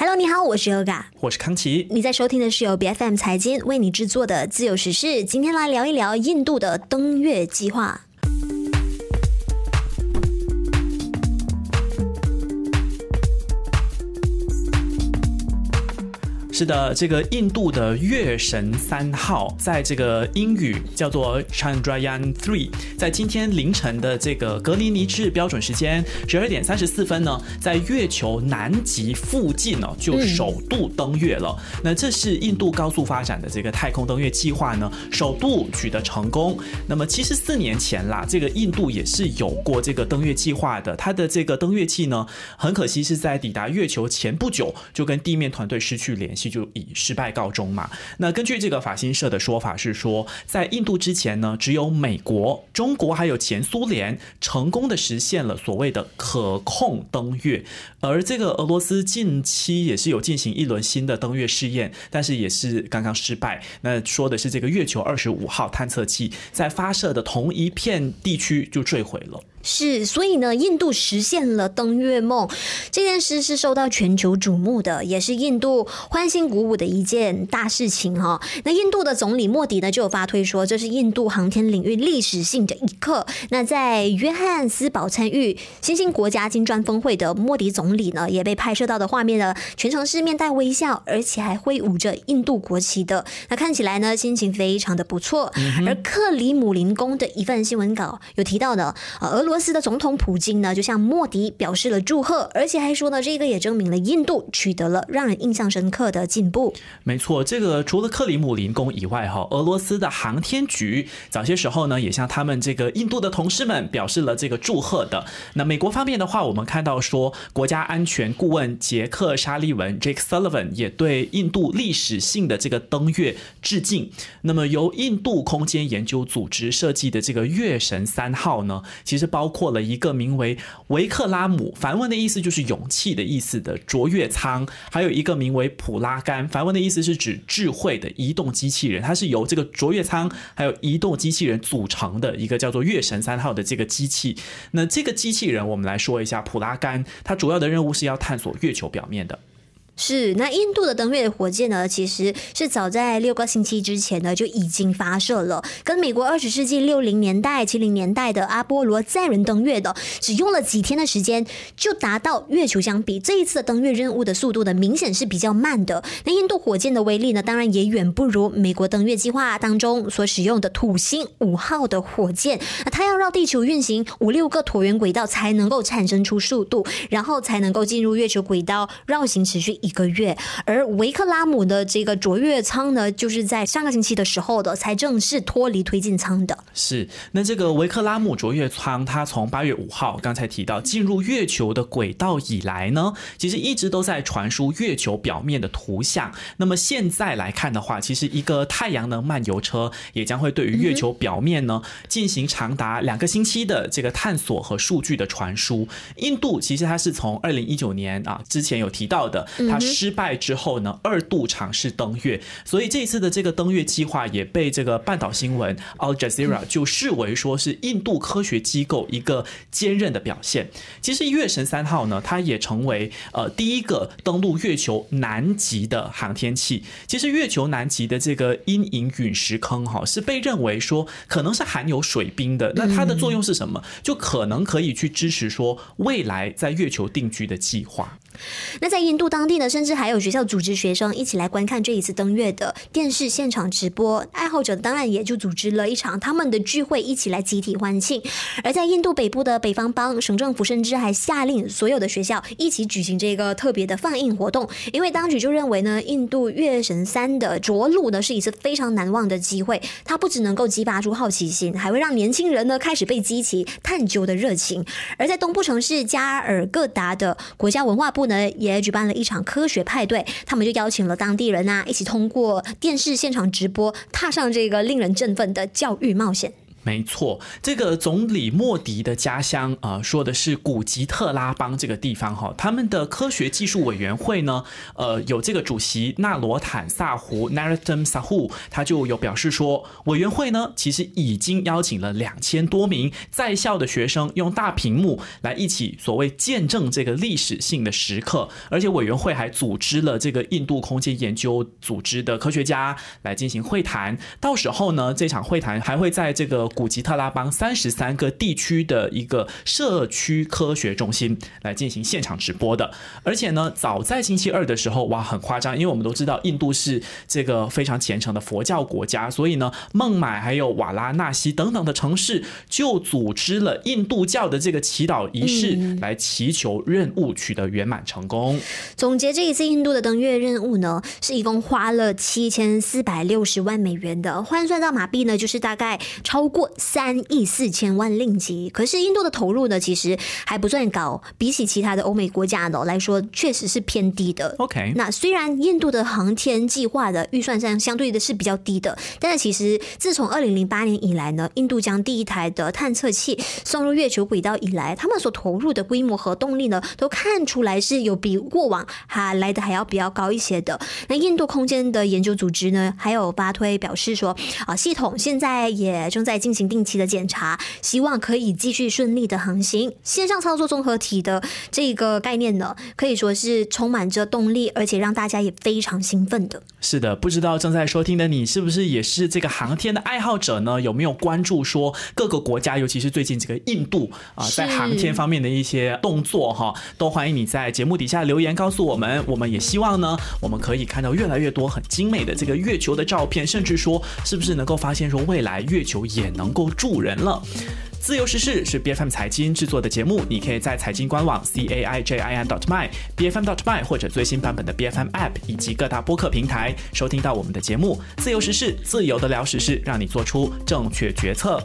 Hello，你好，我是 Yoga，我是康琪。你在收听的是由 B F M 财经为你制作的自由时事。今天来聊一聊印度的登月计划。是的，这个印度的月神三号，在这个英语叫做 Chandrayaan Three，在今天凌晨的这个格林尼治标准时间十二点三十四分呢，在月球南极附近呢就首度登月了。那这是印度高速发展的这个太空登月计划呢，首度取得成功。那么其实四年前啦，这个印度也是有过这个登月计划的，它的这个登月器呢，很可惜是在抵达月球前不久就跟地面团队失去联系。就以失败告终嘛。那根据这个法新社的说法是说，在印度之前呢，只有美国、中国还有前苏联成功的实现了所谓的可控登月，而这个俄罗斯近期也是有进行一轮新的登月试验，但是也是刚刚失败。那说的是这个月球二十五号探测器在发射的同一片地区就坠毁了。是，所以呢，印度实现了登月梦这件事是受到全球瞩目的，也是印度欢欣鼓舞的一件大事情哈。那印度的总理莫迪呢就有发推说，这是印度航天领域历史性的一刻。那在约翰斯堡参与新兴国家金砖峰会的莫迪总理呢，也被拍摄到的画面呢，全程是面带微笑，而且还挥舞着印度国旗的。那看起来呢，心情非常的不错。而克里姆林宫的一份新闻稿有提到的，呃，俄。俄斯的总统普京呢，就向莫迪表示了祝贺，而且还说呢，这个也证明了印度取得了让人印象深刻的进步。没错，这个除了克里姆林宫以外，哈，俄罗斯的航天局早些时候呢，也向他们这个印度的同事们表示了这个祝贺的。那美国方面的话，我们看到说，国家安全顾问杰克沙利文 （Jake Sullivan） 也对印度历史性的这个登月致敬。那么由印度空间研究组织设计的这个月神三号呢，其实包。包括了一个名为维克拉姆，梵文的意思就是勇气的意思的卓越舱，还有一个名为普拉甘，梵文的意思是指智慧的移动机器人，它是由这个卓越舱还有移动机器人组成的一个叫做月神三号的这个机器。那这个机器人，我们来说一下普拉甘，它主要的任务是要探索月球表面的。是，那印度的登月火箭呢，其实是早在六个星期之前呢就已经发射了，跟美国二十世纪六零年代、七零年代的阿波罗载人登月的，只用了几天的时间就达到月球相比，这一次登月任务的速度呢，明显是比较慢的。那印度火箭的威力呢，当然也远不如美国登月计划当中所使用的土星五号的火箭，那它要绕地球运行五六个椭圆轨道才能够产生出速度，然后才能够进入月球轨道绕行持续一。一个月，而维克拉姆的这个卓越舱呢，就是在上个星期的时候的才正式脱离推进舱的。是，那这个维克拉姆卓越舱，它从八月五号刚才提到进入月球的轨道以来呢，其实一直都在传输月球表面的图像。那么现在来看的话，其实一个太阳能漫游车也将会对于月球表面呢进行长达两个星期的这个探索和数据的传输。印度其实它是从二零一九年啊之前有提到的，它。失败之后呢，二度尝试登月，所以这一次的这个登月计划也被这个半岛新闻 Al Jazeera 就视为说是印度科学机构一个坚韧的表现。其实月神三号呢，它也成为呃第一个登陆月球南极的航天器。其实月球南极的这个阴影陨石坑哈，是被认为说可能是含有水冰的。那它的作用是什么？就可能可以去支持说未来在月球定居的计划。那在印度当地呢，甚至还有学校组织学生一起来观看这一次登月的电视现场直播，爱好者当然也就组织了一场他们的聚会，一起来集体欢庆。而在印度北部的北方邦，省政府甚至还下令所有的学校一起举行这个特别的放映活动，因为当局就认为呢，印度月神三的着陆呢是一次非常难忘的机会，它不只能够激发出好奇心，还会让年轻人呢开始被激起探究的热情。而在东部城市加尔各答的国家文化部。呢，也举办了一场科学派对，他们就邀请了当地人呐，一起通过电视现场直播，踏上这个令人振奋的教育冒险。没错，这个总理莫迪的家乡啊，说的是古吉特拉邦这个地方哈。他们的科学技术委员会呢，呃，有这个主席纳罗坦萨胡 （Narottam Sahu），他就有表示说，委员会呢其实已经邀请了两千多名在校的学生，用大屏幕来一起所谓见证这个历史性的时刻。而且委员会还组织了这个印度空间研究组织的科学家来进行会谈。到时候呢，这场会谈还会在这个。古吉特拉邦三十三个地区的一个社区科学中心来进行现场直播的，而且呢，早在星期二的时候，哇，很夸张，因为我们都知道印度是这个非常虔诚的佛教国家，所以呢，孟买还有瓦拉纳西等等的城市就组织了印度教的这个祈祷仪式，来祈求任务取得圆满成功。总结这一次印度的登月任务呢，是一共花了七千四百六十万美元的，换算到马币呢，就是大概超过。三亿四千万令吉，可是印度的投入呢，其实还不算高，比起其他的欧美国家的来说，确实是偏低的。OK，那虽然印度的航天计划的预算上相对的是比较低的，但是其实自从二零零八年以来呢，印度将第一台的探测器送入月球轨道以来，他们所投入的规模和动力呢，都看出来是有比过往还来的还要比较高一些的。那印度空间的研究组织呢，还有巴推表示说，啊，系统现在也正在进。行定期的检查，希望可以继续顺利的航行。线上操作综合体的这个概念呢，可以说是充满着动力，而且让大家也非常兴奋的。是的，不知道正在收听的你是不是也是这个航天的爱好者呢？有没有关注说各个国家，尤其是最近这个印度啊，在航天方面的一些动作哈？都欢迎你在节目底下留言告诉我们。我们也希望呢，我们可以看到越来越多很精美的这个月球的照片，甚至说是不是能够发现说未来月球也能。能够助人了。自由时事是 B F M 财经制作的节目，你可以在财经官网 c a i j i n dot my b f m dot my 或者最新版本的 B F M App 以及各大播客平台收听到我们的节目。自由时事，自由的聊时事，让你做出正确决策。